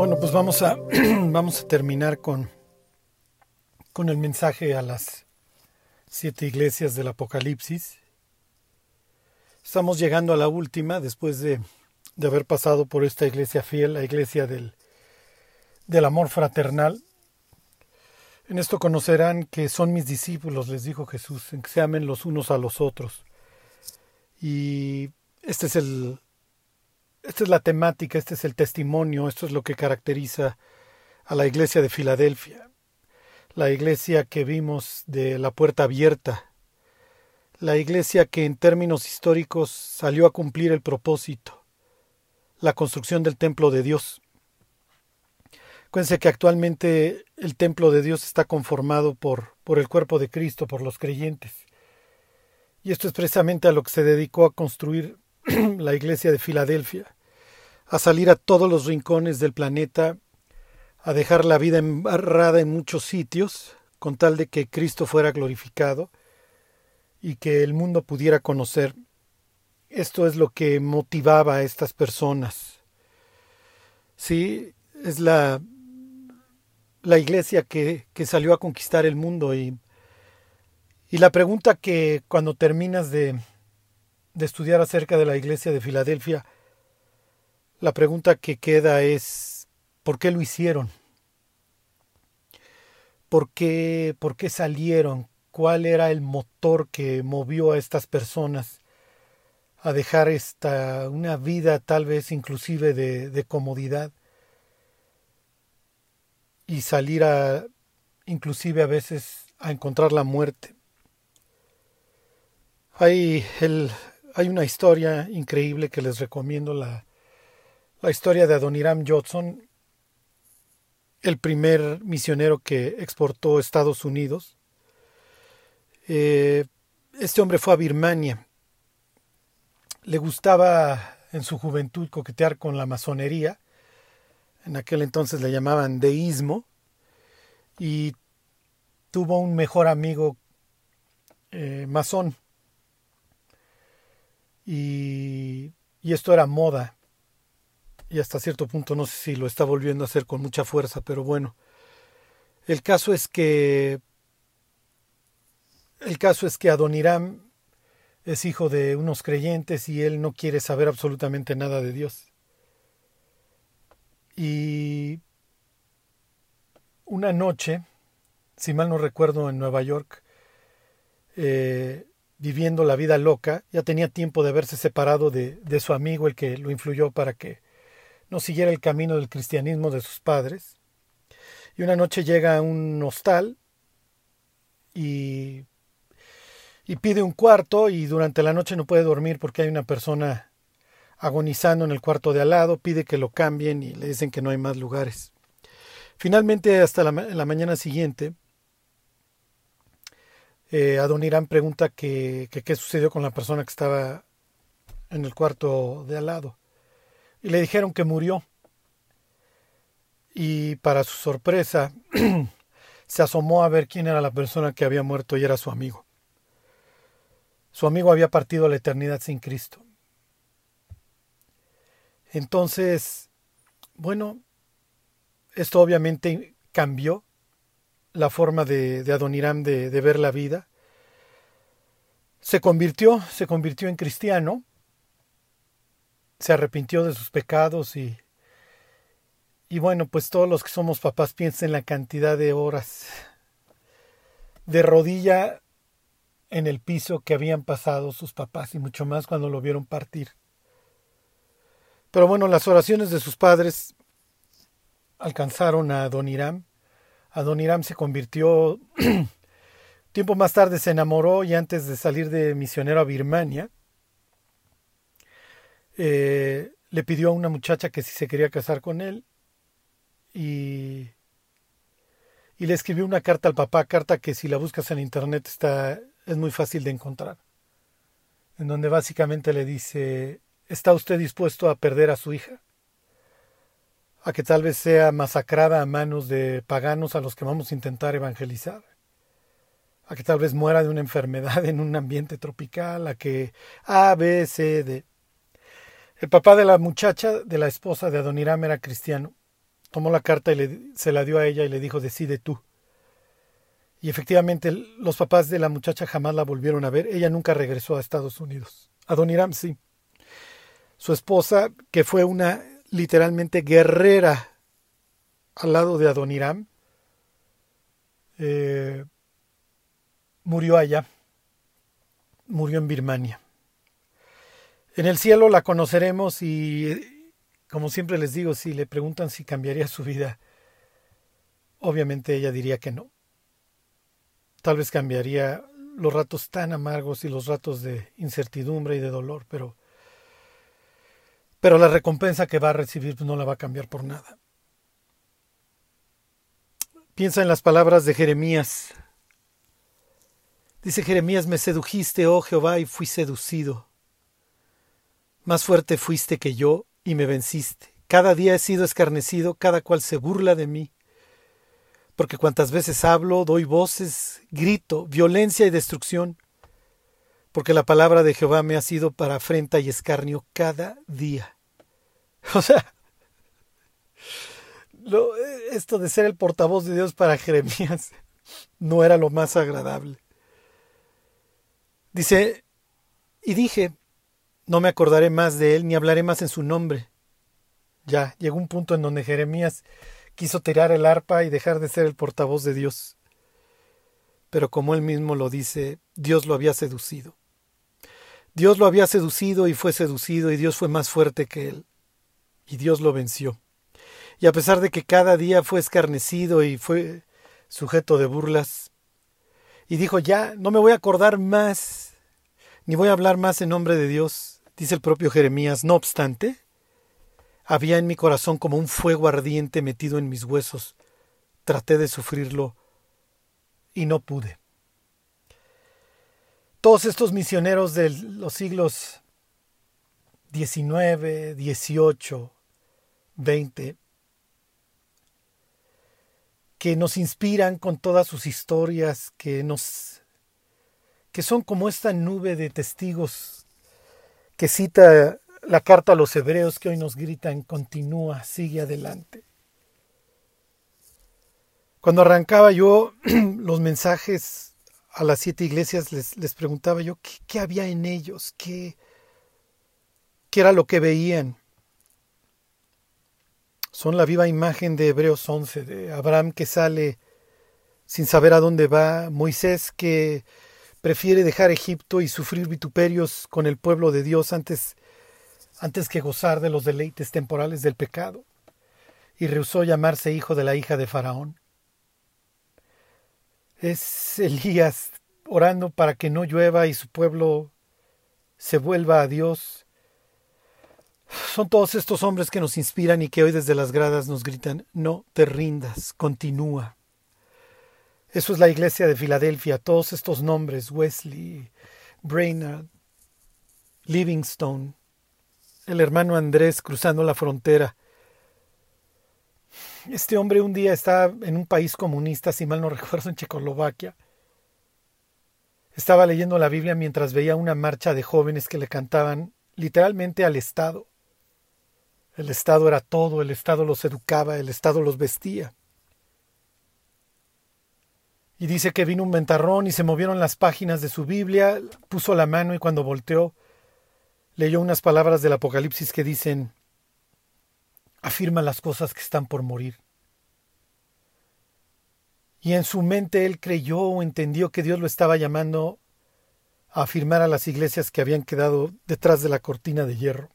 Bueno, pues vamos a, vamos a terminar con, con el mensaje a las siete iglesias del Apocalipsis. Estamos llegando a la última después de, de haber pasado por esta iglesia fiel, la iglesia del, del amor fraternal. En esto conocerán que son mis discípulos, les dijo Jesús, en que se amen los unos a los otros. Y este es el, esta es la temática, este es el testimonio, esto es lo que caracteriza a la iglesia de Filadelfia, la iglesia que vimos de la puerta abierta, la iglesia que en términos históricos salió a cumplir el propósito, la construcción del templo de Dios. Acuérdense que actualmente el templo de Dios está conformado por, por el cuerpo de Cristo, por los creyentes. Y esto es precisamente a lo que se dedicó a construir la iglesia de Filadelfia, a salir a todos los rincones del planeta, a dejar la vida embarrada en muchos sitios, con tal de que Cristo fuera glorificado y que el mundo pudiera conocer. Esto es lo que motivaba a estas personas. Sí, es la, la iglesia que, que salió a conquistar el mundo y, y la pregunta que cuando terminas de, de estudiar acerca de la iglesia de Filadelfia, la pregunta que queda es, ¿por qué lo hicieron? ¿Por qué, por qué salieron? ¿Cuál era el motor que movió a estas personas a dejar esta, una vida tal vez inclusive de, de comodidad y salir a, inclusive a veces, a encontrar la muerte? Hay, el, hay una historia increíble que les recomiendo, la, la historia de Adoniram Judson, el primer misionero que exportó a Estados Unidos. Eh, este hombre fue a Birmania. Le gustaba en su juventud coquetear con la masonería. En aquel entonces le llamaban deísmo. Y tuvo un mejor amigo eh, masón y, esto era moda. Y hasta cierto punto no sé si lo está volviendo a hacer con mucha fuerza, pero bueno. El caso es que el caso es que Adoniram es hijo de unos creyentes y él no quiere saber absolutamente nada de Dios. Y una noche, si mal no recuerdo, en Nueva York, eh, viviendo la vida loca, ya tenía tiempo de haberse separado de, de su amigo, el que lo influyó para que no siguiera el camino del cristianismo de sus padres. Y una noche llega a un hostal y, y pide un cuarto y durante la noche no puede dormir porque hay una persona agonizando en el cuarto de al lado, pide que lo cambien y le dicen que no hay más lugares. Finalmente, hasta la, mañana siguiente, eh, Adonirán pregunta qué sucedió con la persona que estaba en el cuarto de al lado. Y le dijeron que murió. Y para su sorpresa, se asomó a ver quién era la persona que había muerto y era su amigo. Su amigo había partido a la eternidad sin Cristo. Entonces, bueno, esto obviamente cambió la forma de, Adoniram de, de ver la vida. Se convirtió, se convirtió en cristiano, se arrepintió de sus pecados y, y bueno, pues todos los que somos papás piensen en la cantidad de horas de rodilla en el piso que habían pasado sus papás y mucho más cuando lo vieron partir. Pero bueno, las oraciones de sus padres alcanzaron a Don Irán Adoniram se convirtió, tiempo más tarde se enamoró y antes de salir de misionero a Birmania, eh, le pidió a una muchacha que si se quería casar con él y, y le escribió una carta al papá, carta que si la buscas en internet está, es muy fácil de encontrar, en donde básicamente le dice, ¿está usted dispuesto a perder a su hija? a que tal vez sea masacrada a manos de paganos a los que vamos a intentar evangelizar, a que tal vez muera de una enfermedad en un ambiente tropical, a que A, B, C, D. El papá de la muchacha, de la esposa de Adoniram, era cristiano, tomó la carta y se la dio a ella y le dijo, decide tú. Y efectivamente los papás de la muchacha jamás la volvieron a ver. Ella nunca regresó a Estados Unidos. A Don sí. Su esposa, que fue una literalmente guerrera al lado de Adoniram, eh, murió allá, murió en Birmania. En el cielo la conoceremos y, como siempre les digo, si le preguntan si cambiaría su vida, obviamente ella diría que no. Tal vez cambiaría los ratos tan amargos y los ratos de incertidumbre y de dolor, pero pero la recompensa que va a recibir no la va a cambiar por nada. Piensa en las palabras de Jeremías. Dice Jeremías, me sedujiste, oh Jehová, y fui seducido. Más fuerte fuiste que yo y me venciste. Cada día he sido escarnecido, cada cual se burla de mí. Porque cuantas veces hablo, doy voces, grito, violencia y destrucción. Porque la palabra de Jehová me ha sido para afrenta y escarnio cada día. O sea, esto de ser el portavoz de Dios para Jeremías no era lo más agradable. Dice, y dije, no me acordaré más de él ni hablaré más en su nombre. Ya, llegó un punto en donde Jeremías quiso tirar el arpa y dejar de ser el portavoz de Dios. Pero como él mismo lo dice, Dios lo había seducido. Dios lo había seducido y fue seducido y Dios fue más fuerte que él. Y Dios lo venció. Y a pesar de que cada día fue escarnecido y fue sujeto de burlas, y dijo, ya, no me voy a acordar más, ni voy a hablar más en nombre de Dios, dice el propio Jeremías, no obstante, había en mi corazón como un fuego ardiente metido en mis huesos. Traté de sufrirlo y no pude. Todos estos misioneros de los siglos XIX, XVIII, XX, que nos inspiran con todas sus historias, que nos que son como esta nube de testigos que cita la carta a los hebreos que hoy nos gritan continúa, sigue adelante. Cuando arrancaba yo los mensajes a las siete iglesias, les, les preguntaba yo ¿qué, qué, había en ellos, qué, qué era lo que veían son la viva imagen de Hebreos 11, de Abraham que sale sin saber a dónde va, Moisés que prefiere dejar Egipto y sufrir vituperios con el pueblo de Dios antes, antes que gozar de los deleites temporales del pecado, y rehusó llamarse hijo de la hija de Faraón. Es Elías orando para que no llueva y su pueblo se vuelva a Dios son todos estos hombres que nos inspiran y que hoy desde las gradas nos gritan, no te rindas, continúa. Eso es la iglesia de Filadelfia, todos estos nombres, Wesley, Brainerd, Livingstone, el hermano Andrés cruzando la frontera. Este hombre un día está en un país comunista, si mal no recuerdo, en Checoslovaquia. Estaba leyendo la Biblia mientras veía una marcha de jóvenes que le cantaban literalmente al Estado. El Estado era todo, el Estado los educaba, el Estado los vestía. Y dice que vino un ventarrón y se movieron las páginas de su Biblia, puso la mano y cuando volteó leyó unas palabras del Apocalipsis que dicen, afirma las cosas que están por morir. Y en su mente él creyó o entendió que Dios lo estaba llamando a afirmar a las iglesias que habían quedado detrás de la cortina de hierro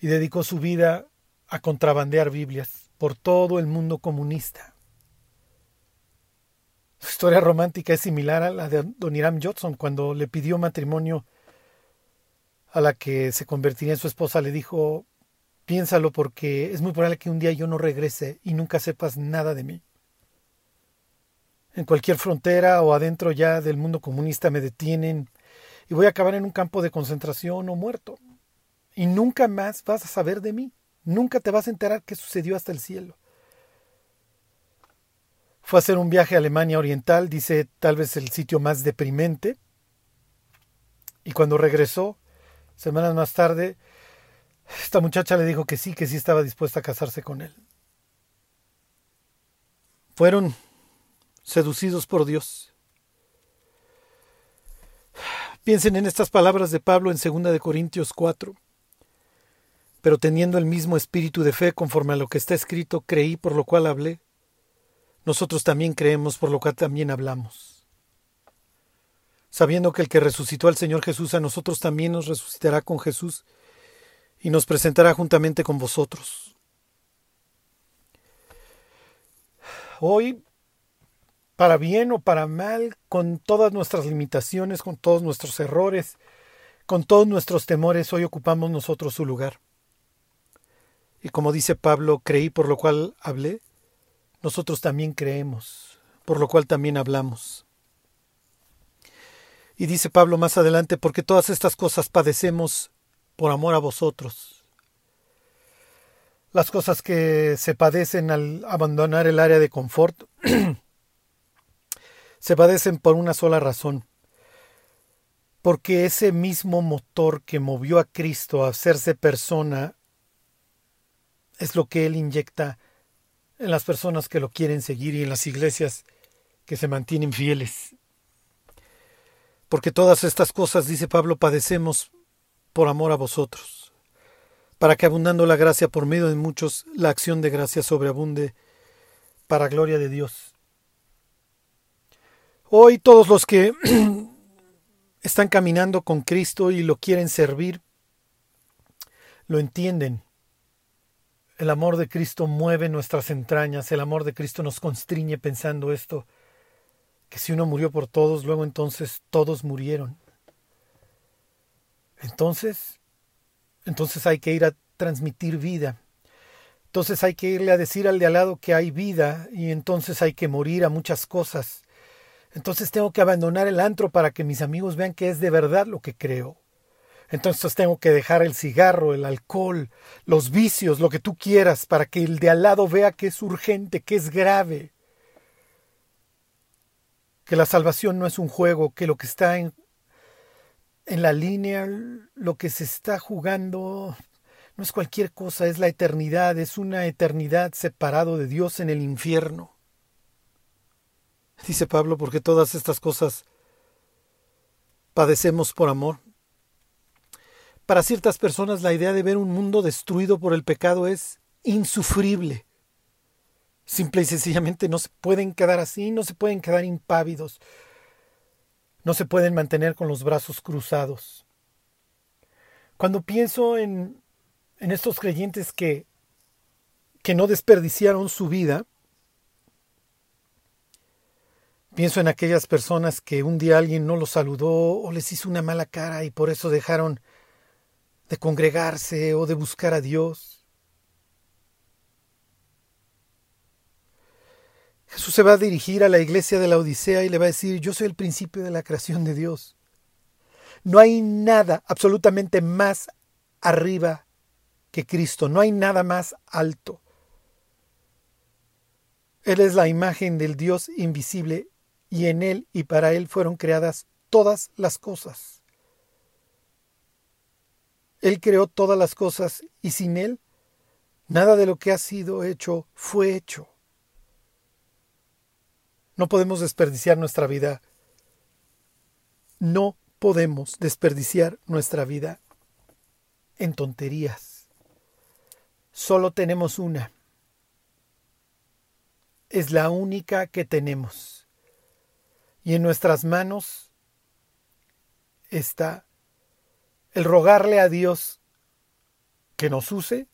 y dedicó su vida a contrabandear Biblias por todo el mundo comunista. Su historia romántica es similar a la de Don Hiram Johnson cuando le pidió matrimonio a la que se convertiría en su esposa, le dijo, piénsalo porque es muy probable que un día yo no regrese y nunca sepas nada de mí. En cualquier frontera o adentro ya del mundo comunista me detienen y voy a acabar en un campo de concentración o muerto y nunca más vas a saber de mí. Nunca te vas a enterar qué sucedió hasta el cielo. Fue a hacer un viaje a Alemania Oriental, dice tal vez el sitio más deprimente. Y cuando regresó, semanas más tarde, esta muchacha le dijo que sí, que sí estaba dispuesta a casarse con él. fueron seducidos por Dios. Piensen en estas palabras de Pablo en 2 de Corintios 4. Pero teniendo el mismo espíritu de fe conforme a lo que está escrito, creí por lo cual hablé. Nosotros también creemos por lo cual también hablamos. Sabiendo que el que resucitó al Señor Jesús a nosotros también nos resucitará con Jesús y nos presentará juntamente con vosotros. Hoy para bien o para mal, con todas nuestras limitaciones, con todos nuestros errores, con todos nuestros temores, hoy ocupamos nosotros su lugar. Y como dice Pablo, creí por lo cual hablé, nosotros también creemos, por lo cual también hablamos. Y dice Pablo más adelante, porque todas estas cosas padecemos por amor a vosotros. Las cosas que se padecen al abandonar el área de confort se padecen por una sola razón, porque ese mismo motor que movió a Cristo a hacerse persona es lo que Él inyecta en las personas que lo quieren seguir y en las iglesias que se mantienen fieles. Porque todas estas cosas, dice Pablo, padecemos por amor a vosotros, para que abundando la gracia por medio de muchos, la acción de gracia sobreabunde para gloria de Dios. Hoy todos los que están caminando con Cristo y lo quieren servir, lo entienden. El amor de Cristo mueve nuestras entrañas, el amor de Cristo nos constriñe pensando esto, que si uno murió por todos, luego entonces todos murieron. Entonces, entonces hay que ir a transmitir vida. Entonces hay que irle a decir al de al lado que hay vida y entonces hay que morir a muchas cosas entonces tengo que abandonar el antro para que mis amigos vean que es de verdad lo que creo. Entonces tengo que dejar el cigarro, el alcohol, los vicios, lo que tú quieras, para que el de al lado vea que es urgente, que es grave. Que la salvación no es un juego, que lo que está en, en la línea, lo que se está jugando, no es cualquier cosa, es la eternidad, es una eternidad separado de Dios en el infierno. Dice Pablo, porque todas estas cosas padecemos por amor. Para ciertas personas la idea de ver un mundo destruido por el pecado es insufrible. Simple y sencillamente no se pueden quedar así, no se pueden quedar impávidos, no se pueden mantener con los brazos cruzados. Cuando pienso en, en estos creyentes que, que no desperdiciaron su vida, Pienso en aquellas personas que un día alguien no los saludó o les hizo una mala cara y por eso dejaron de congregarse o de buscar a Dios. Jesús se va a dirigir a la iglesia de la Odisea y le va a decir, yo soy el principio de la creación de Dios. No hay nada absolutamente más arriba que Cristo, no hay nada más alto. Él es la imagen del Dios invisible y en Él y para Él fueron creadas todas las cosas. Él creó todas las cosas y sin Él nada de lo que ha sido hecho fue hecho. No podemos desperdiciar nuestra vida. No podemos desperdiciar nuestra vida en tonterías. Solo tenemos una. Es la única que tenemos. Y en nuestras manos está el rogarle a Dios que nos use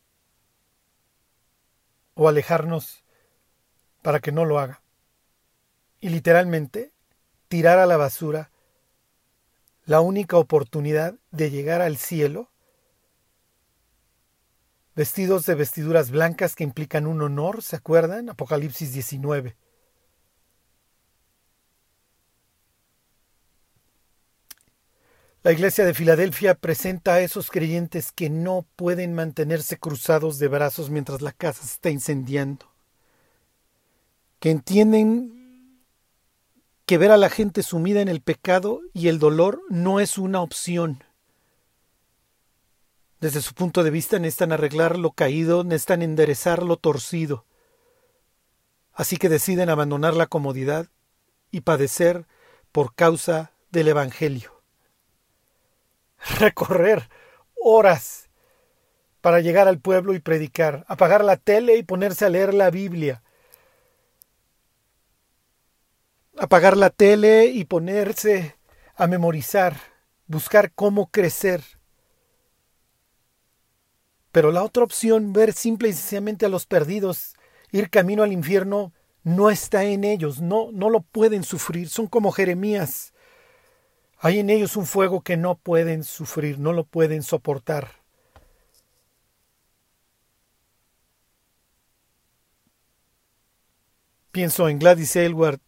o alejarnos para que no lo haga. Y literalmente tirar a la basura la única oportunidad de llegar al cielo vestidos de vestiduras blancas que implican un honor, ¿se acuerdan? Apocalipsis 19. La iglesia de Filadelfia presenta a esos creyentes que no pueden mantenerse cruzados de brazos mientras la casa se está incendiando, que entienden que ver a la gente sumida en el pecado y el dolor no es una opción. Desde su punto de vista necesitan arreglar lo caído, necesitan enderezar lo torcido. así que deciden abandonar la comodidad y padecer por causa del Evangelio. Recorrer horas para llegar al pueblo y predicar, apagar la tele y ponerse a leer la Biblia, apagar la tele y ponerse a memorizar, buscar cómo crecer. Pero la otra opción, ver simple y sencillamente a los perdidos, ir camino al infierno, no está en ellos, no, no lo pueden sufrir, son como Jeremías. Hay en ellos un fuego que no pueden sufrir, no lo pueden soportar. Pienso en Gladys Aylward.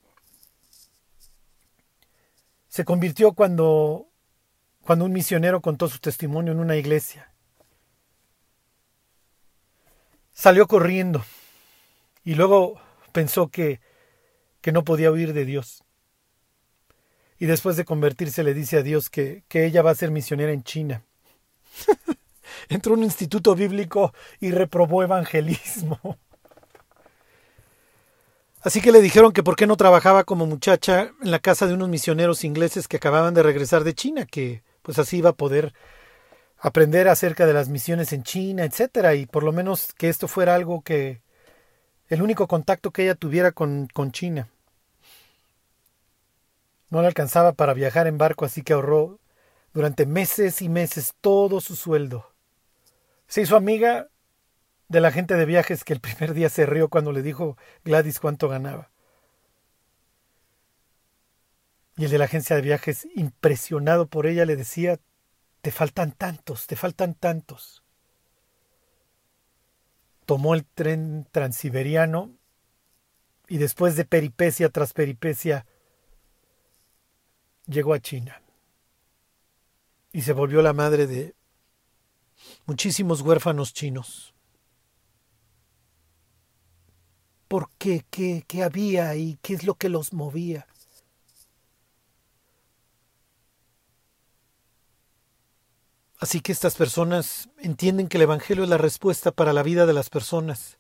Se convirtió cuando, cuando un misionero contó su testimonio en una iglesia. Salió corriendo y luego pensó que, que no podía huir de Dios. Y después de convertirse le dice a Dios que, que ella va a ser misionera en China. Entró a un instituto bíblico y reprobó evangelismo. Así que le dijeron que por qué no trabajaba como muchacha en la casa de unos misioneros ingleses que acababan de regresar de China, que pues así iba a poder aprender acerca de las misiones en China, etcétera, y por lo menos que esto fuera algo que el único contacto que ella tuviera con, con China. No le alcanzaba para viajar en barco, así que ahorró durante meses y meses todo su sueldo. Se hizo amiga de la gente de viajes que el primer día se rió cuando le dijo Gladys cuánto ganaba. Y el de la agencia de viajes, impresionado por ella, le decía, te faltan tantos, te faltan tantos. Tomó el tren transiberiano y después de peripecia tras peripecia llegó a China. Y se volvió la madre de muchísimos huérfanos chinos. por qué, qué, qué había y qué es lo que los movía. Así que estas personas entienden que el Evangelio es la respuesta para la vida de las personas.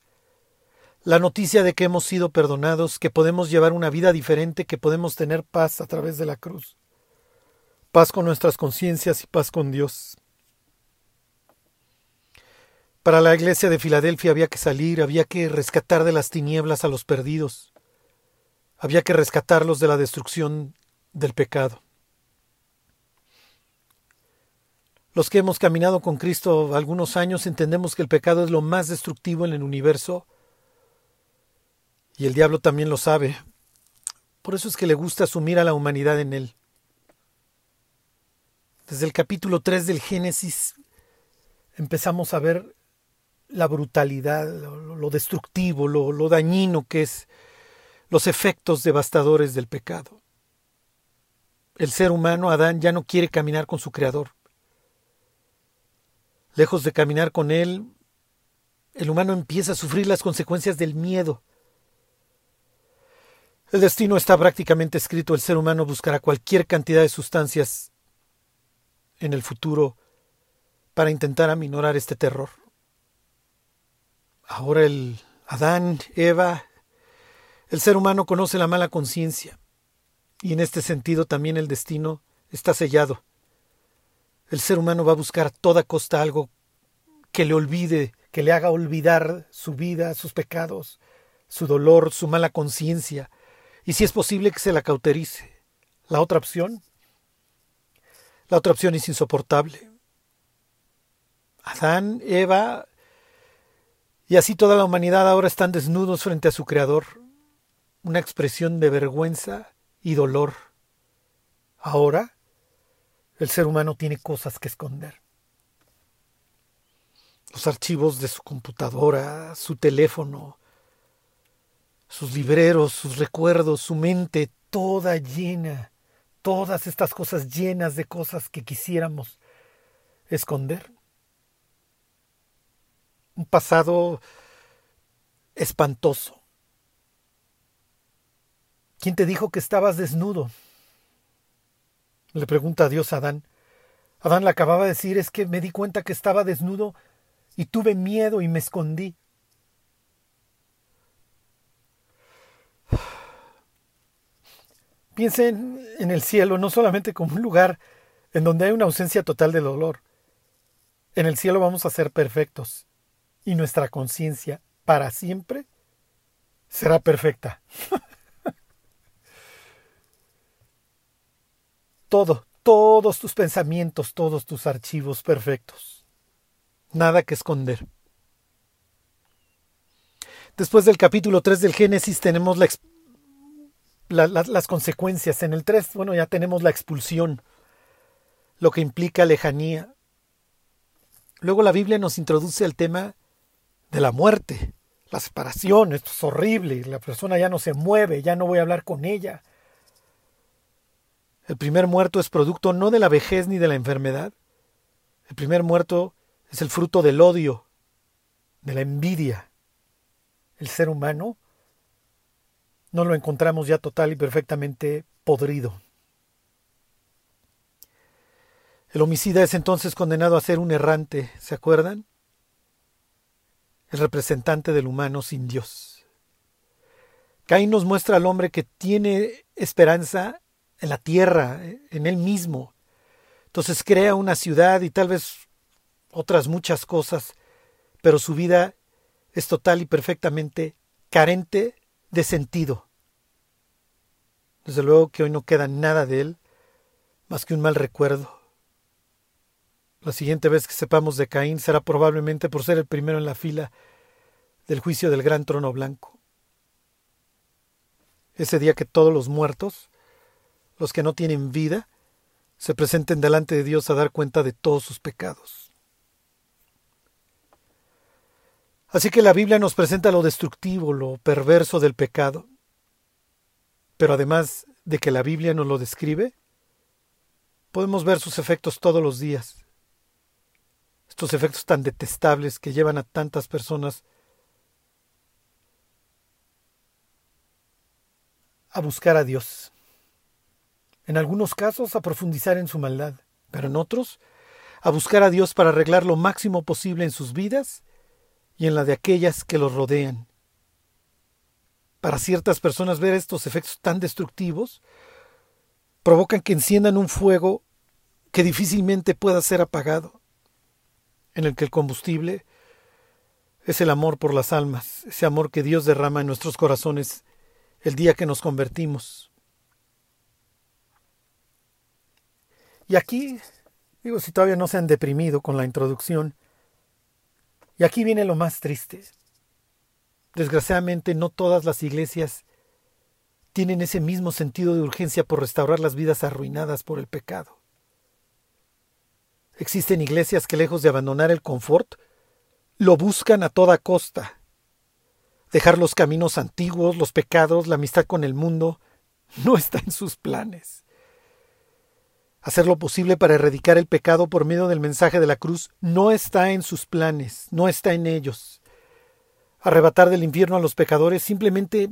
La noticia de que hemos sido perdonados, que podemos llevar una vida diferente, que podemos tener paz a través de la cruz. Paz con nuestras conciencias y paz con Dios. Para la iglesia de Filadelfia había que salir, había que rescatar de las tinieblas a los perdidos, había que rescatarlos de la destrucción del pecado. Los que hemos caminado con Cristo algunos años entendemos que el pecado es lo más destructivo en el universo y el diablo también lo sabe. Por eso es que le gusta sumir a la humanidad en él. Desde el capítulo 3 del Génesis empezamos a ver la brutalidad, lo, destructivo, lo, lo dañino que es los efectos devastadores del pecado. El ser humano, Adán, ya no quiere caminar con su Creador. Lejos de caminar con Él, el humano empieza a sufrir las consecuencias del miedo. El destino está prácticamente escrito. El ser humano buscará cualquier cantidad de sustancias en el futuro para intentar aminorar este terror. Ahora el Adán, Eva, el ser humano conoce la mala conciencia y en este sentido también el destino está sellado. El ser humano va a buscar a toda costa algo que le olvide, que le haga olvidar su vida, sus pecados, su dolor, su mala conciencia, y si es posible que se la cauterice. La otra opción, la otra opción es insoportable. Adán, Eva y así toda la humanidad ahora están desnudos frente a su Creador, una expresión de vergüenza y dolor. Ahora el ser humano tiene cosas que esconder. Los archivos de su computadora, su teléfono, sus libreros, sus recuerdos, su mente, toda llena, todas estas cosas llenas de cosas que quisiéramos esconder un pasado espantoso. ¿Quién te dijo que estabas desnudo? Le pregunta a Dios a Adán. Adán le acababa de decir, es que me di cuenta que estaba desnudo y tuve miedo y me escondí. Piensen en el cielo no solamente como un lugar en donde hay una ausencia total de dolor. En el cielo vamos a ser perfectos y nuestra conciencia para siempre será perfecta. Todo, todos tus pensamientos, todos tus archivos perfectos. Nada que esconder. Después del capítulo 3 del Génesis tenemos las consecuencias. En el 3, bueno, ya tenemos la expulsión, lo que implica lejanía. Luego la Biblia nos introduce al tema de la muerte, la separación, esto es horrible, la persona ya no se mueve, ya no voy a hablar con ella. El primer muerto es producto no de la vejez ni de la enfermedad. El primer muerto es el fruto del odio, de la envidia. El ser humano no lo encontramos ya total y perfectamente podrido. El homicida es entonces condenado a ser un errante, ¿se acuerdan? El representante del humano sin Dios. Caín nos muestra al hombre que tiene esperanza en la tierra, en él mismo. Entonces crea una ciudad y tal vez otras muchas cosas, pero su vida es total y perfectamente carente de sentido. Desde luego que hoy no queda nada de él más que un mal recuerdo. La siguiente vez que sepamos de Caín será probablemente por ser el primero en la fila del juicio del gran trono blanco. Ese día que todos los muertos los que no tienen vida, se presenten delante de Dios a dar cuenta de todos sus pecados. Así que la Biblia nos presenta lo destructivo, lo perverso del pecado. Pero además de que la Biblia nos lo describe, podemos ver sus efectos todos los días. Estos efectos tan detestables que llevan a tantas personas a buscar a Dios en algunos casos a profundizar en su maldad, pero en otros a buscar a Dios para arreglar lo máximo posible en sus vidas y en la de aquellas que los rodean. Para ciertas personas ver estos efectos tan destructivos provocan que enciendan un fuego que difícilmente pueda ser apagado, en el que el combustible es el amor por las almas, ese amor que Dios derrama en nuestros corazones el día que nos convertimos. Y aquí, digo, si todavía no se han deprimido con la introducción, y aquí viene lo más triste. Desgraciadamente no todas las iglesias tienen ese mismo sentido de urgencia por restaurar las vidas arruinadas por el pecado. Existen iglesias que lejos de abandonar el confort, lo buscan a toda costa. Dejar los caminos antiguos, los pecados, la amistad con el mundo, no está en sus planes hacer lo posible para erradicar el pecado por medio del mensaje de la cruz no está en sus planes, no está en ellos. Arrebatar del infierno a los pecadores simplemente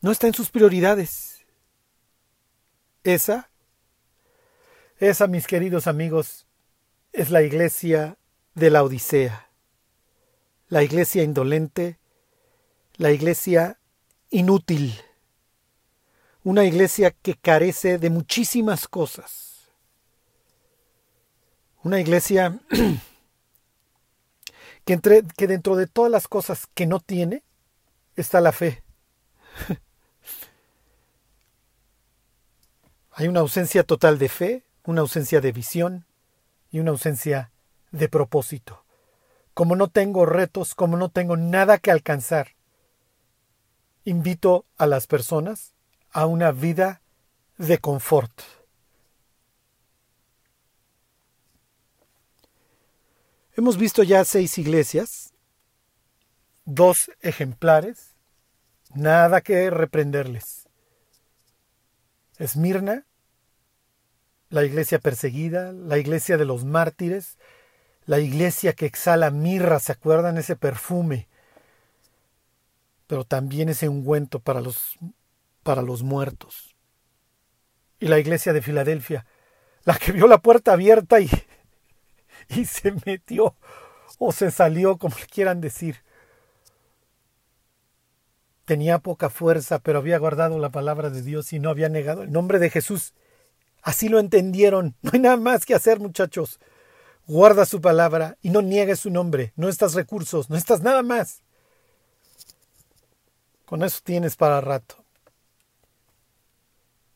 no está en sus prioridades. Esa, esa, mis queridos amigos, es la iglesia de la Odisea, la iglesia indolente, la iglesia inútil una iglesia que carece de muchísimas cosas. Una iglesia que, entre, que dentro de todas las cosas que no tiene está la fe. Hay una ausencia total de fe, una ausencia de visión y una ausencia de propósito. Como no tengo retos, como no tengo nada que alcanzar, invito a las personas a una vida de confort. Hemos visto ya seis iglesias, dos ejemplares, nada que reprenderles. Esmirna, la iglesia perseguida, la iglesia de los mártires, la iglesia que exhala mirra, ¿se acuerdan ese perfume? Pero también ese ungüento para los para los muertos. Y la iglesia de Filadelfia, la que vio la puerta abierta y, y se metió o se salió, como quieran decir. tenía poca fuerza, pero había guardado la palabra de Dios y no había negado el nombre de Jesús. Así lo entendieron. No hay nada más que hacer, muchachos. Guarda su palabra y no niegues su nombre. No estás recursos, no estás nada más. Con eso tienes para rato.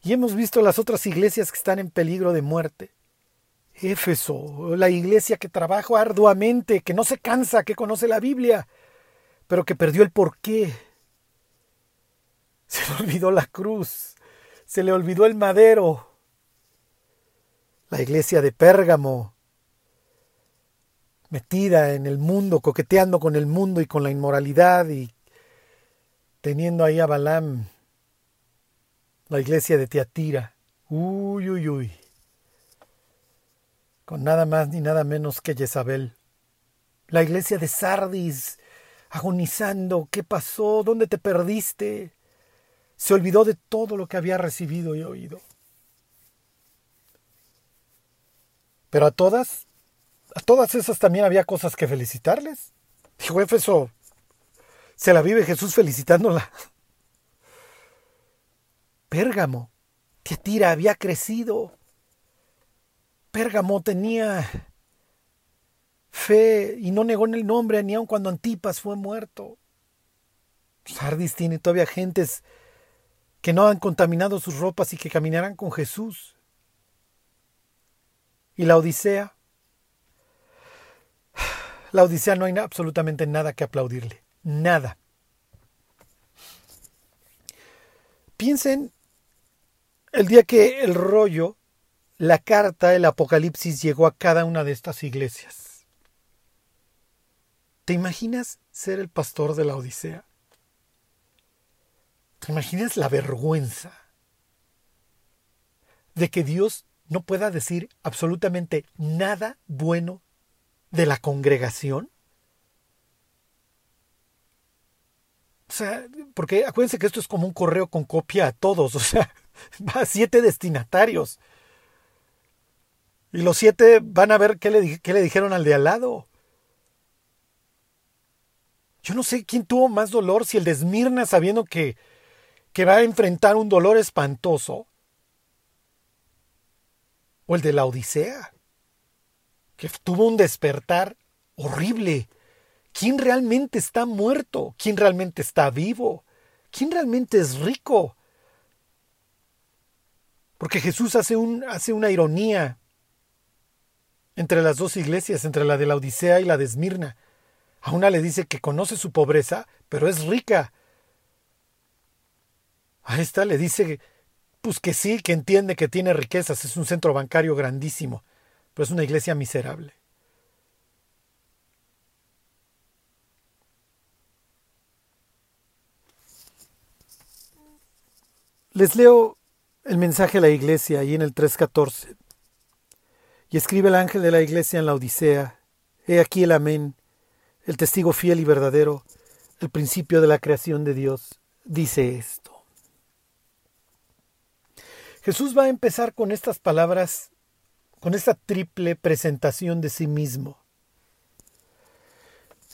Y hemos visto las otras iglesias que están en peligro de muerte. Éfeso, la iglesia que trabaja arduamente, que no se cansa, que conoce la Biblia, pero que perdió el porqué. Se le olvidó la cruz, se le olvidó el madero. La iglesia de Pérgamo, metida en el mundo, coqueteando con el mundo y con la inmoralidad y teniendo ahí a Balaam, la iglesia de Teatira. Uy, uy, uy con nada más ni nada menos que Jezabel. La iglesia de Sardis, agonizando, ¿qué pasó? ¿Dónde te perdiste? Se olvidó de todo lo que había recibido y oído. Pero a todas, a todas esas también había cosas que felicitarles. Dijo Éfeso, se la vive Jesús felicitándola. Pérgamo, tira había crecido, Pérgamo tenía fe y no negó en el nombre ni aun cuando Antipas fue muerto. Sardis tiene todavía gentes que no han contaminado sus ropas y que caminarán con Jesús. Y la Odisea. La Odisea no hay absolutamente nada que aplaudirle. Nada. Piensen el día que el rollo la carta del Apocalipsis llegó a cada una de estas iglesias. ¿Te imaginas ser el pastor de la Odisea? ¿Te imaginas la vergüenza de que Dios no pueda decir absolutamente nada bueno de la congregación? O sea, porque acuérdense que esto es como un correo con copia a todos, o sea, va a siete destinatarios. Y los siete van a ver qué le, qué le dijeron al de al lado. Yo no sé quién tuvo más dolor, si el de Esmirna sabiendo que, que va a enfrentar un dolor espantoso, o el de la Odisea, que tuvo un despertar horrible. ¿Quién realmente está muerto? ¿Quién realmente está vivo? ¿Quién realmente es rico? Porque Jesús hace, un, hace una ironía entre las dos iglesias, entre la de la Odisea y la de Esmirna. A una le dice que conoce su pobreza, pero es rica. A esta le dice pues que sí, que entiende que tiene riquezas, es un centro bancario grandísimo, pero es una iglesia miserable. Les leo el mensaje a la iglesia ahí en el 3.14. Y escribe el ángel de la iglesia en la Odisea, He aquí el amén, el testigo fiel y verdadero, el principio de la creación de Dios, dice esto. Jesús va a empezar con estas palabras, con esta triple presentación de sí mismo.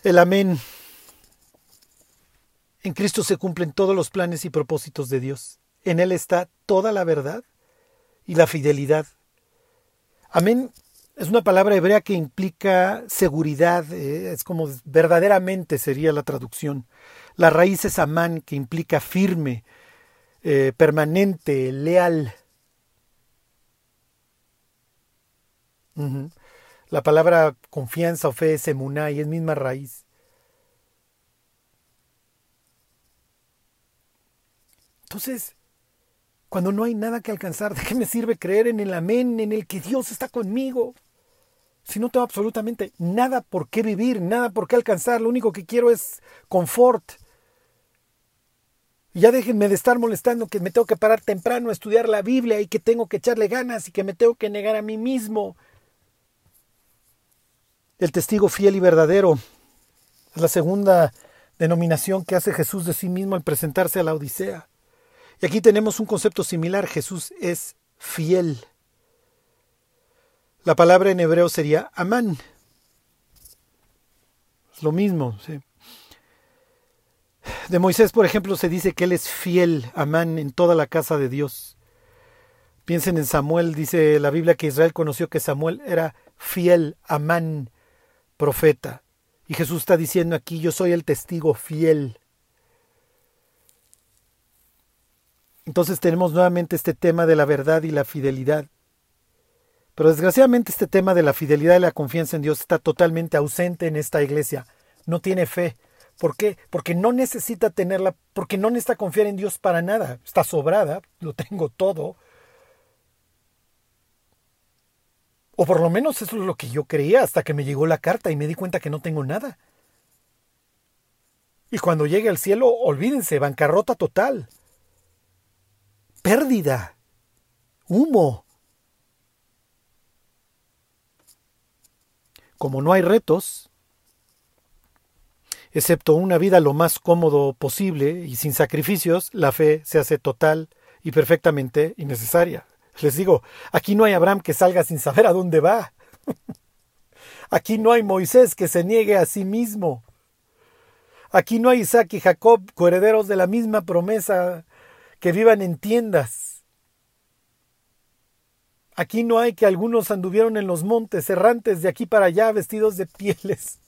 El amén. En Cristo se cumplen todos los planes y propósitos de Dios. En Él está toda la verdad y la fidelidad Amén es una palabra hebrea que implica seguridad, eh, es como verdaderamente sería la traducción. La raíz es amán, que implica firme, eh, permanente, leal. La palabra confianza o fe es emuná y es misma raíz. Entonces, cuando no hay nada que alcanzar, ¿de qué me sirve creer en el amén, en el que Dios está conmigo? Si no tengo absolutamente nada por qué vivir, nada por qué alcanzar, lo único que quiero es confort. Ya déjenme de estar molestando que me tengo que parar temprano a estudiar la Biblia y que tengo que echarle ganas y que me tengo que negar a mí mismo. El testigo fiel y verdadero es la segunda denominación que hace Jesús de sí mismo al presentarse a la Odisea. Y aquí tenemos un concepto similar. Jesús es fiel. La palabra en hebreo sería amán. Es lo mismo. De Moisés, por ejemplo, se dice que él es fiel, amán, en toda la casa de Dios. Piensen en Samuel, dice la Biblia que Israel conoció que Samuel era fiel, amán, profeta. Y Jesús está diciendo aquí, yo soy el testigo fiel. Entonces tenemos nuevamente este tema de la verdad y la fidelidad. Pero desgraciadamente este tema de la fidelidad y la confianza en Dios está totalmente ausente en esta iglesia. No tiene fe. ¿Por qué? Porque no necesita tenerla, porque no necesita confiar en Dios para nada. Está sobrada, lo tengo todo. O por lo menos eso es lo que yo creía hasta que me llegó la carta y me di cuenta que no tengo nada. Y cuando llegue al cielo, olvídense, bancarrota total. Pérdida. Humo. Como no hay retos, excepto una vida lo más cómodo posible y sin sacrificios, la fe se hace total y perfectamente innecesaria. Les digo, aquí no hay Abraham que salga sin saber a dónde va. Aquí no hay Moisés que se niegue a sí mismo. Aquí no hay Isaac y Jacob, coherederos de la misma promesa, que vivan en tiendas. Aquí no hay que algunos anduvieron en los montes errantes de aquí para allá vestidos de pieles.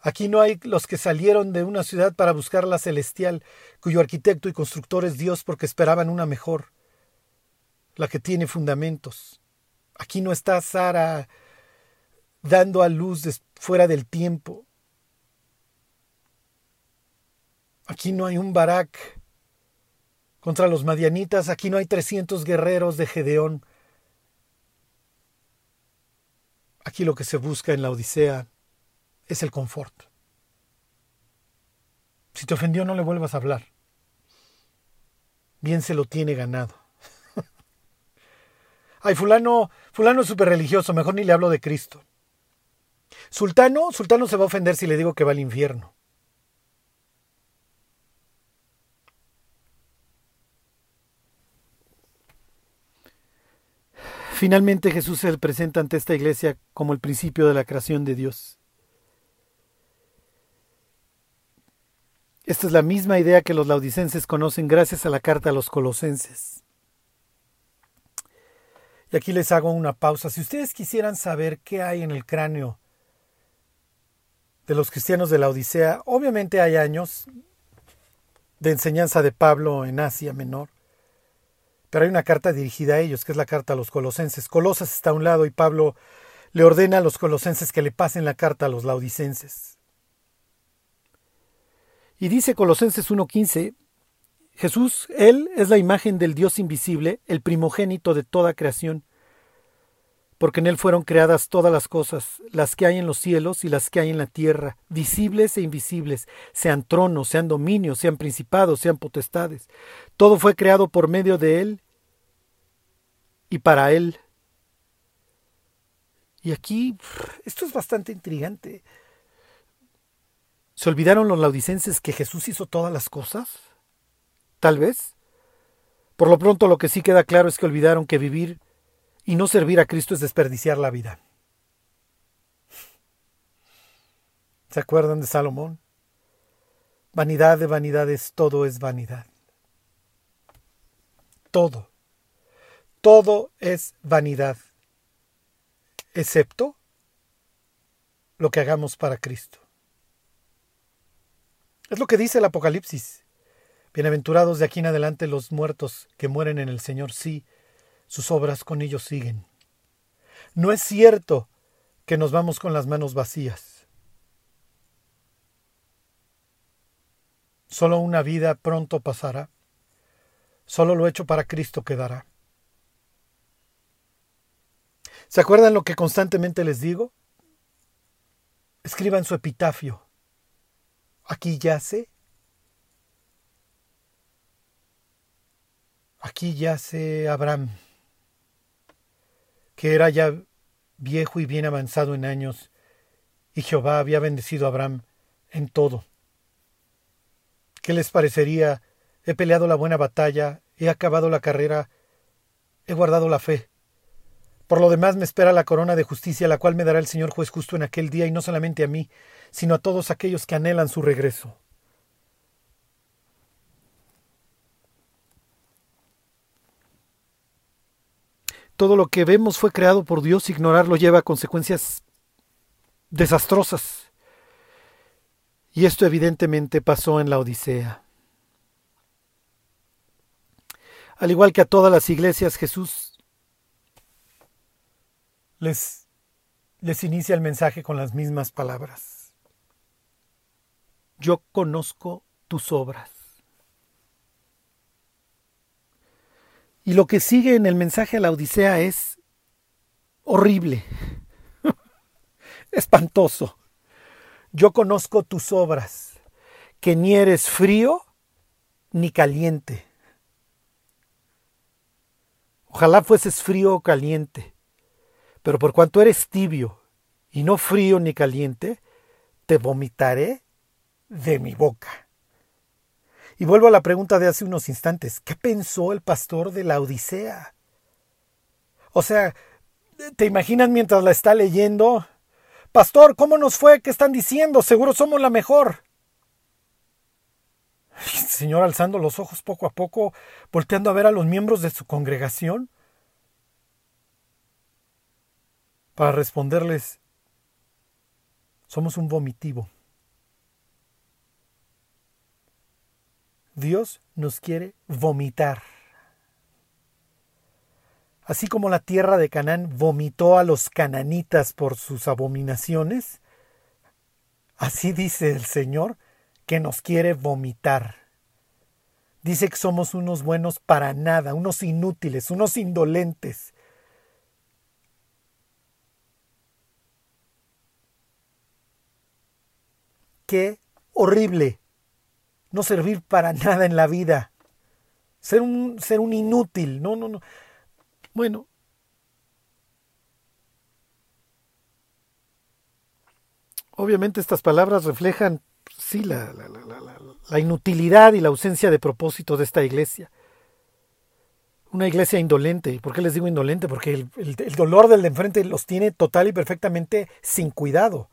Aquí no hay los que salieron de una ciudad para buscar la celestial, cuyo arquitecto y constructor es Dios porque esperaban una mejor, la que tiene fundamentos. Aquí no está Sara dando a luz fuera del tiempo. Aquí no hay un Barak contra los madianitas, aquí no hay trescientos guerreros de Gedeón. Aquí lo que se busca en la Odisea es el confort. Si te ofendió, no le vuelvas a hablar. Bien se lo tiene ganado. Ay, fulano, fulano es súper religioso, mejor ni le hablo de Cristo. Sultano, sultano se va a ofender si le digo que va al infierno. Finalmente Jesús se presenta ante esta iglesia como el principio de la creación de Dios. Esta es la misma idea que los laudicenses conocen gracias a la carta a los colosenses. Y aquí les hago una pausa. Si ustedes quisieran saber qué hay en el cráneo de los cristianos de la Odisea, obviamente hay años de enseñanza de Pablo en Asia Menor, pero hay una carta dirigida a ellos, que es la carta a los colosenses. Colosas está a un lado y Pablo le ordena a los colosenses que le pasen la carta a los laudicenses. Y dice Colosenses 1.15, Jesús, Él es la imagen del Dios invisible, el primogénito de toda creación, porque en Él fueron creadas todas las cosas, las que hay en los cielos y las que hay en la tierra, visibles e invisibles, sean tronos, sean dominios, sean principados, sean potestades. Todo fue creado por medio de Él y para Él. Y aquí, esto es bastante intrigante. ¿Se olvidaron los laudicenses que Jesús hizo todas las cosas? Tal vez. Por lo pronto lo que sí queda claro es que olvidaron que vivir y no servir a Cristo es desperdiciar la vida. ¿Se acuerdan de Salomón? Vanidad de vanidades, todo es vanidad. Todo. Todo es vanidad, excepto lo que hagamos para Cristo. Es lo que dice el Apocalipsis. Bienaventurados de aquí en adelante los muertos que mueren en el Señor, sí, sus obras con ellos siguen. No es cierto que nos vamos con las manos vacías. Solo una vida pronto pasará. Solo lo hecho para Cristo quedará. ¿Se acuerdan lo que constantemente les digo? Escriban su epitafio. Aquí yace. Aquí yace Abraham, que era ya viejo y bien avanzado en años, y Jehová había bendecido a Abraham en todo. ¿Qué les parecería? He peleado la buena batalla, he acabado la carrera, he guardado la fe. Por lo demás me espera la corona de justicia, la cual me dará el Señor juez justo en aquel día, y no solamente a mí, sino a todos aquellos que anhelan su regreso. Todo lo que vemos fue creado por Dios, ignorarlo lleva a consecuencias desastrosas. Y esto evidentemente pasó en la Odisea. Al igual que a todas las iglesias, Jesús les, les inicia el mensaje con las mismas palabras. Yo conozco tus obras. Y lo que sigue en el mensaje a la Odisea es horrible, espantoso. Yo conozco tus obras, que ni eres frío ni caliente. Ojalá fueses frío o caliente, pero por cuanto eres tibio y no frío ni caliente, te vomitaré de mi boca. Y vuelvo a la pregunta de hace unos instantes, ¿qué pensó el pastor de la Odisea? O sea, ¿te imaginas mientras la está leyendo? Pastor, ¿cómo nos fue? ¿Qué están diciendo? Seguro somos la mejor. El Señor alzando los ojos poco a poco, volteando a ver a los miembros de su congregación, para responderles, somos un vomitivo. Dios nos quiere vomitar. Así como la tierra de Canaán vomitó a los cananitas por sus abominaciones, así dice el Señor que nos quiere vomitar. Dice que somos unos buenos para nada, unos inútiles, unos indolentes. Qué horrible no servir para nada en la vida. Ser un, ser un inútil. No, no, no. Bueno. Obviamente estas palabras reflejan, sí, la, la, la, la, inutilidad y la ausencia de propósito de esta iglesia. Una iglesia indolente. ¿Y por qué les digo indolente? Porque el, el dolor del de enfrente los tiene total y perfectamente sin cuidado.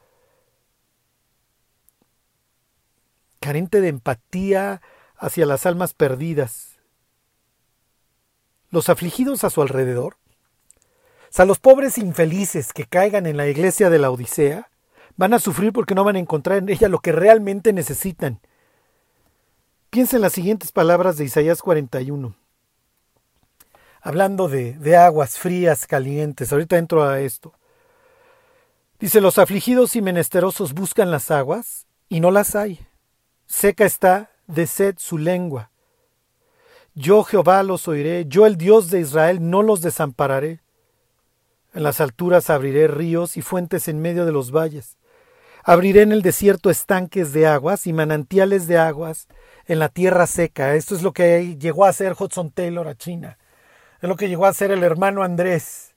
Carente de empatía hacia las almas perdidas. Los afligidos a su alrededor, o sea, los pobres infelices que caigan en la iglesia de la Odisea, van a sufrir porque no van a encontrar en ella lo que realmente necesitan. Piensa en las siguientes palabras de Isaías 41. Hablando de, de aguas frías, calientes, ahorita entro a esto. Dice, los afligidos y menesterosos buscan las aguas y no las hay seca está de sed su lengua. Yo Jehová los oiré, yo el Dios de Israel no los desampararé. En las alturas abriré ríos y fuentes en medio de los valles. Abriré en el desierto estanques de aguas y manantiales de aguas en la tierra seca. Esto es lo que llegó a hacer Hudson Taylor a China. Es lo que llegó a hacer el hermano Andrés.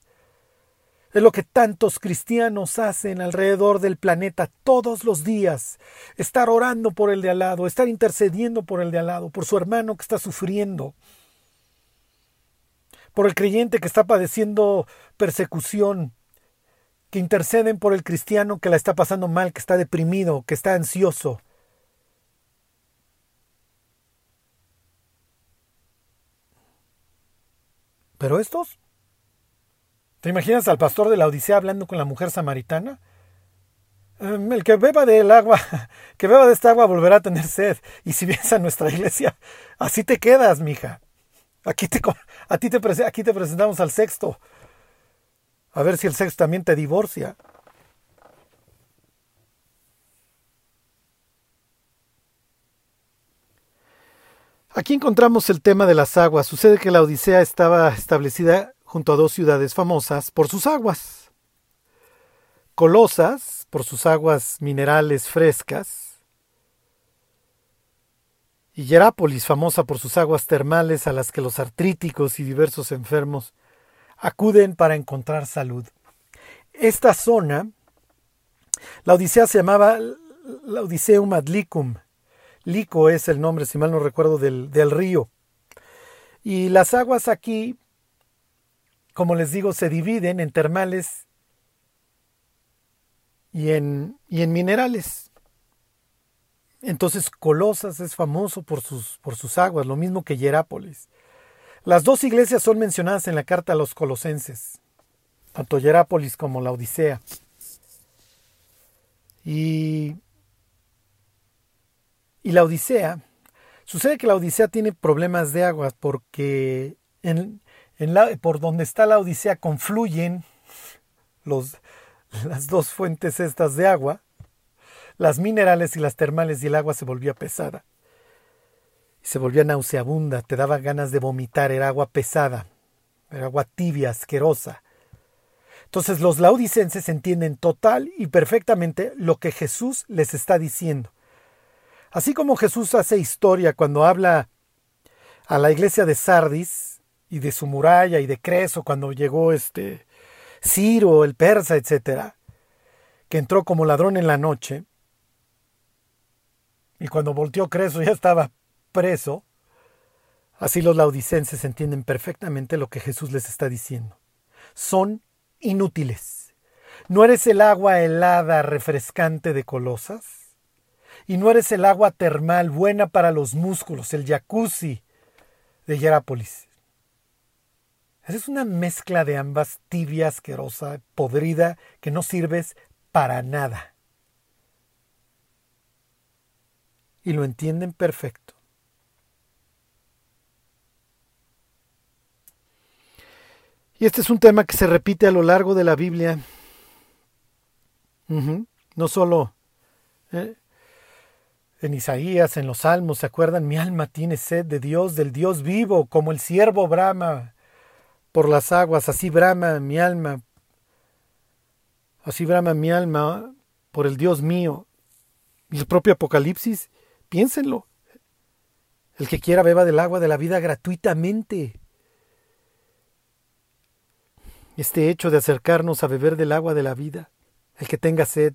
Es lo que tantos cristianos hacen alrededor del planeta todos los días. Estar orando por el de al lado, estar intercediendo por el de al lado, por su hermano que está sufriendo, por el creyente que está padeciendo persecución, que interceden por el cristiano que la está pasando mal, que está deprimido, que está ansioso. Pero estos ¿Te imaginas al pastor de la Odisea hablando con la mujer samaritana? Em, el que beba del agua, que beba de esta agua volverá a tener sed. Y si vienes a nuestra iglesia, así te quedas, mija. Aquí te, a ti aquí te presentamos al sexto. A ver si el sexto también te divorcia. Aquí encontramos el tema de las aguas. Sucede que la Odisea estaba establecida junto a dos ciudades famosas por sus aguas. Colosas, por sus aguas minerales frescas, y Hierápolis, famosa por sus aguas termales a las que los artríticos y diversos enfermos acuden para encontrar salud. Esta zona, la Odisea se llamaba la Odiseum ad Licum. Lico es el nombre, si mal no recuerdo, del, del río. Y las aguas aquí como les digo, se dividen en termales y en, y en minerales. Entonces Colosas es famoso por sus, por sus aguas, lo mismo que Hierápolis. Las dos iglesias son mencionadas en la carta a los colosenses, tanto Hierápolis como la Odisea. Y, y la Odisea, sucede que la Odisea tiene problemas de agua porque en, en la, por donde está la Odisea confluyen las dos fuentes estas de agua, las minerales y las termales y el agua se volvía pesada. Y se volvía nauseabunda, te daba ganas de vomitar, era agua pesada, era agua tibia, asquerosa. Entonces los laudicenses entienden total y perfectamente lo que Jesús les está diciendo. Así como Jesús hace historia cuando habla a la iglesia de Sardis y de su muralla y de Creso cuando llegó este Ciro, el persa, etc., que entró como ladrón en la noche, y cuando volteó Creso ya estaba preso, así los laudicenses entienden perfectamente lo que Jesús les está diciendo. Son inútiles. ¿No eres el agua helada refrescante de Colosas? ¿Y no eres el agua termal buena para los músculos, el jacuzzi de Hierápolis? Es una mezcla de ambas tibia, asquerosa, podrida, que no sirves para nada. Y lo entienden perfecto. Y este es un tema que se repite a lo largo de la Biblia. No solo eh, en Isaías, en los Salmos, ¿se acuerdan? Mi alma tiene sed de Dios, del Dios vivo, como el siervo brama por las aguas, así brama mi alma, así brama mi alma por el Dios mío. El propio Apocalipsis, piénsenlo. El que quiera beba del agua de la vida gratuitamente. Este hecho de acercarnos a beber del agua de la vida, el que tenga sed,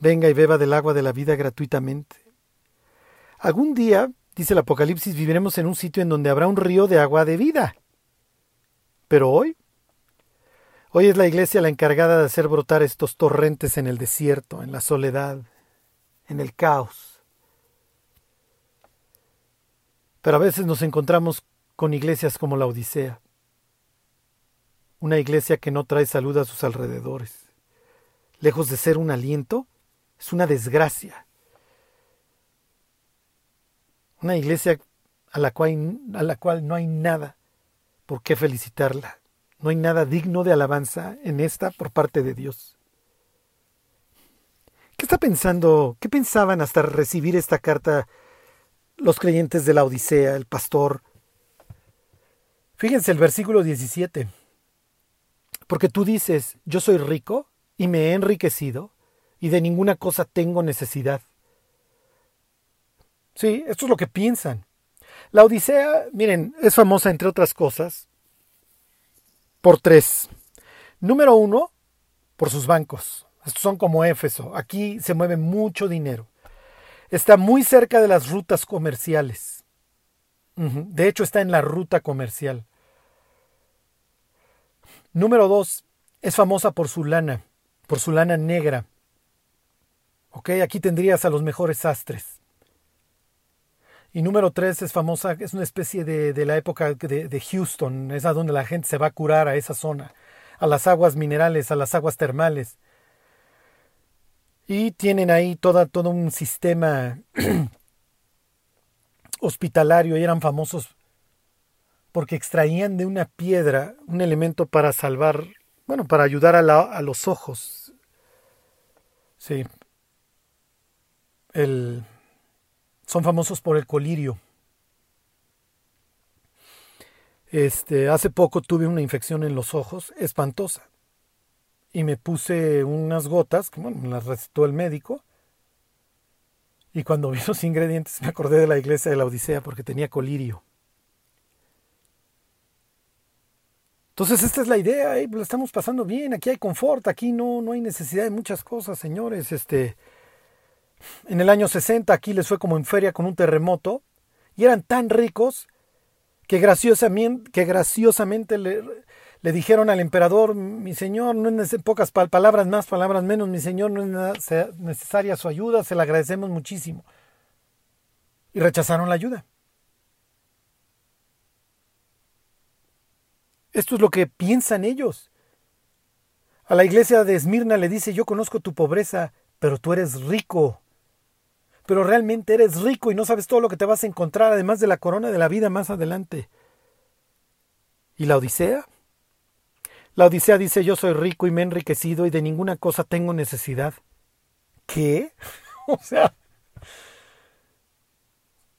venga y beba del agua de la vida gratuitamente. Algún día, dice el Apocalipsis, viviremos en un sitio en donde habrá un río de agua de vida. Pero hoy, hoy es la iglesia la encargada de hacer brotar estos torrentes en el desierto, en la soledad, en el caos. Pero a veces nos encontramos con iglesias como la Odisea, una iglesia que no trae salud a sus alrededores. Lejos de ser un aliento, es una desgracia. Una iglesia a la cual, a la cual no hay nada por qué felicitarla. No hay nada digno de alabanza en esta por parte de Dios. ¿Qué está pensando? ¿Qué pensaban hasta recibir esta carta los creyentes de la Odisea, el pastor? Fíjense el versículo 17. Porque tú dices, yo soy rico y me he enriquecido y de ninguna cosa tengo necesidad. Sí, esto es lo que piensan. La Odisea, miren, es famosa entre otras cosas por tres. Número uno, por sus bancos. Estos son como Éfeso. Aquí se mueve mucho dinero. Está muy cerca de las rutas comerciales. De hecho, está en la ruta comercial. Número dos, es famosa por su lana, por su lana negra. Ok, aquí tendrías a los mejores sastres. Y número tres es famosa, es una especie de, de la época de, Houston, es a donde la gente se va a curar a esa zona, a las aguas minerales, a las aguas termales. Y tienen ahí toda, todo un sistema hospitalario y eran famosos porque extraían de una piedra un elemento para salvar, bueno, para ayudar a los ojos. Sí. El, son famosos por el colirio. Este, hace poco tuve una infección en los ojos espantosa y me puse unas gotas, que bueno, las recetó el médico. Y cuando vi los ingredientes me acordé de la iglesia de la Odisea porque tenía colirio. Entonces esta es la idea, ¿eh? lo estamos pasando bien, aquí hay confort, aquí no, no hay necesidad de muchas cosas, señores. Este, en el año 60 aquí les fue como en feria con un terremoto y eran tan ricos que graciosamente, que graciosamente le, dijeron al emperador, mi señor, no es pocas palabras más, palabras menos, mi señor, no es necesaria su ayuda, se la agradecemos muchísimo. y rechazaron la ayuda. Esto es lo que piensan ellos. A la iglesia de Esmirna le dice, yo conozco tu pobreza, pero tú eres rico. Pero realmente eres rico y no sabes todo lo que te vas a encontrar, además de la corona de la vida más adelante. ¿Y la Odisea? La Odisea dice, yo soy rico y me he enriquecido y de ninguna cosa tengo necesidad. ¿Qué? o sea,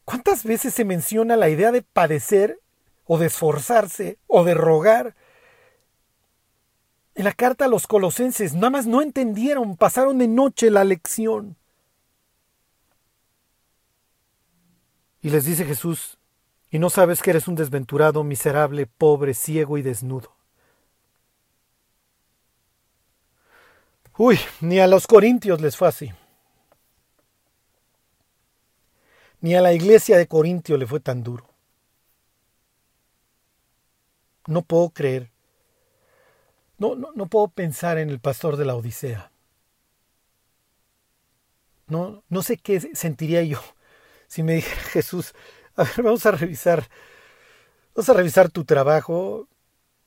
¿cuántas veces se menciona la idea de padecer o de esforzarse o de rogar? En la carta a los colosenses, nada más no entendieron, pasaron de noche la lección. Y les dice Jesús, y no sabes que eres un desventurado, miserable, pobre, ciego y desnudo. Uy, ni a los corintios les fue así. Ni a la iglesia de Corintio le fue tan duro. No puedo creer. No, no, no puedo pensar en el pastor de la Odisea. No, no sé qué sentiría yo si me dijera Jesús, a ver, vamos a revisar, vamos a revisar tu trabajo,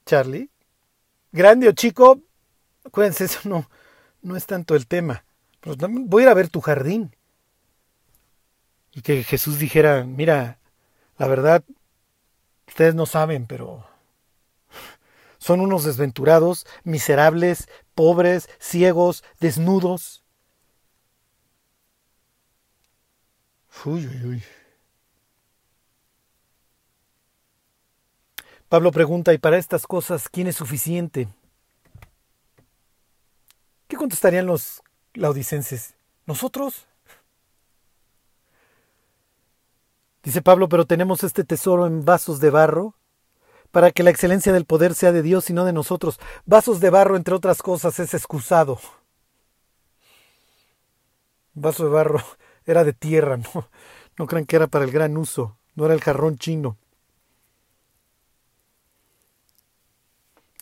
Charlie. Grande o chico, acuérdense, eso no, no es tanto el tema. voy a ir a ver tu jardín. Y que Jesús dijera, mira, la verdad, ustedes no saben, pero son unos desventurados, miserables, pobres, ciegos, desnudos. Uy, uy, uy. Pablo pregunta, ¿y para estas cosas quién es suficiente? ¿Qué contestarían los laudicenses? ¿Nosotros? Dice Pablo, pero tenemos este tesoro en vasos de barro para que la excelencia del poder sea de Dios y no de nosotros. Vasos de barro, entre otras cosas, es excusado. Vaso de barro era de tierra, no, no crean que era para el gran uso, no era el jarrón chino.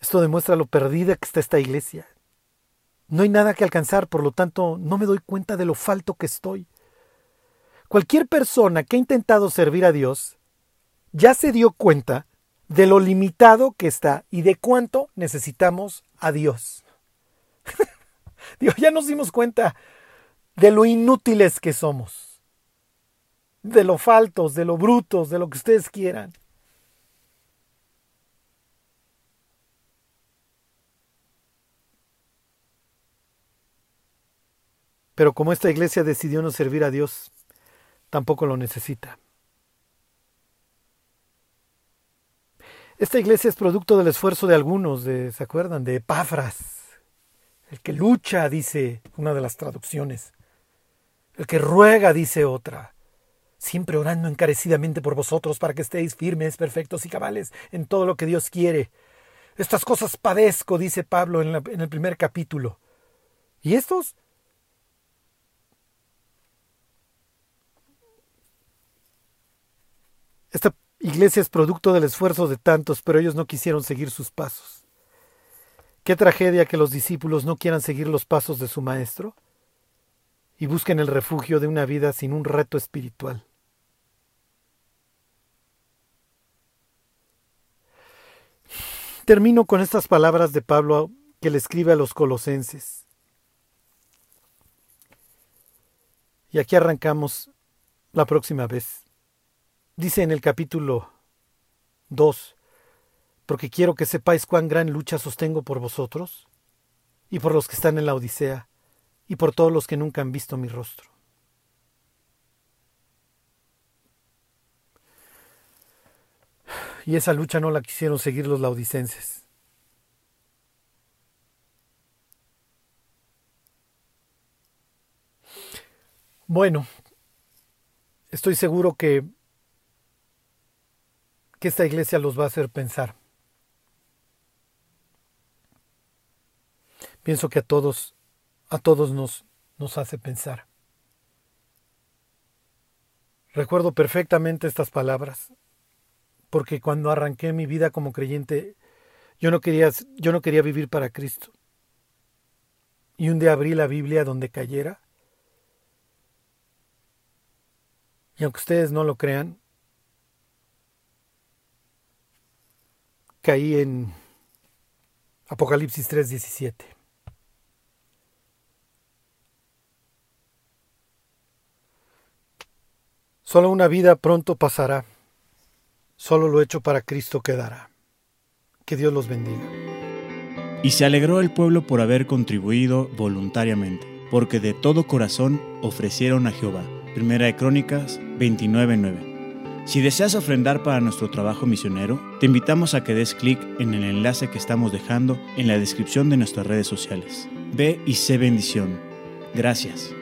Esto demuestra lo perdida que está esta iglesia. No hay nada que alcanzar, por lo tanto, no me doy cuenta de lo falto que estoy. Cualquier persona que ha intentado servir a Dios ya se dio cuenta de lo limitado que está y de cuánto necesitamos a Dios. Dios, ya nos dimos cuenta de lo inútiles que somos, de lo faltos, de lo brutos, de lo que ustedes quieran. Pero como esta iglesia decidió no servir a Dios, tampoco lo necesita. Esta iglesia es producto del esfuerzo de algunos, de, ¿se acuerdan? De Epafras, el que lucha, dice una de las traducciones, el que ruega, dice otra, siempre orando encarecidamente por vosotros para que estéis firmes, perfectos y cabales en todo lo que Dios quiere. Estas cosas padezco, dice Pablo en, el primer capítulo. ¿Y estos? Esta iglesia es producto del esfuerzo de tantos, pero ellos no quisieron seguir sus pasos. Qué tragedia que los discípulos no quieran seguir los pasos de su Maestro y busquen el refugio de una vida sin un reto espiritual. Termino con estas palabras de Pablo que le escribe a los colosenses. Y aquí arrancamos la próxima vez. Dice en el capítulo 2, porque quiero que sepáis cuán gran lucha sostengo por vosotros y por los que están en la Odisea y por todos los que nunca han visto mi rostro. Y esa lucha no la quisieron seguir los laudicenses. Bueno, estoy seguro que que esta iglesia los va a hacer pensar. Pienso que a todos, a todos nos, nos hace pensar. Recuerdo perfectamente estas palabras, porque cuando arranqué mi vida como creyente, yo no quería, yo no quería vivir para Cristo. Y un día abrí la Biblia donde cayera Y aunque ustedes no lo crean, caí en Apocalipsis 3:17. Solo una vida pronto pasará, solo lo hecho para Cristo quedará. Que Dios los bendiga. Y se alegró el pueblo por haber contribuido voluntariamente, porque de todo corazón ofrecieron a Jehová. Primera de Crónicas 29:9. Si deseas ofrendar para nuestro trabajo misionero, te invitamos a que des clic en el enlace que estamos dejando en la descripción de nuestras redes sociales. Ve y sé bendición. Gracias.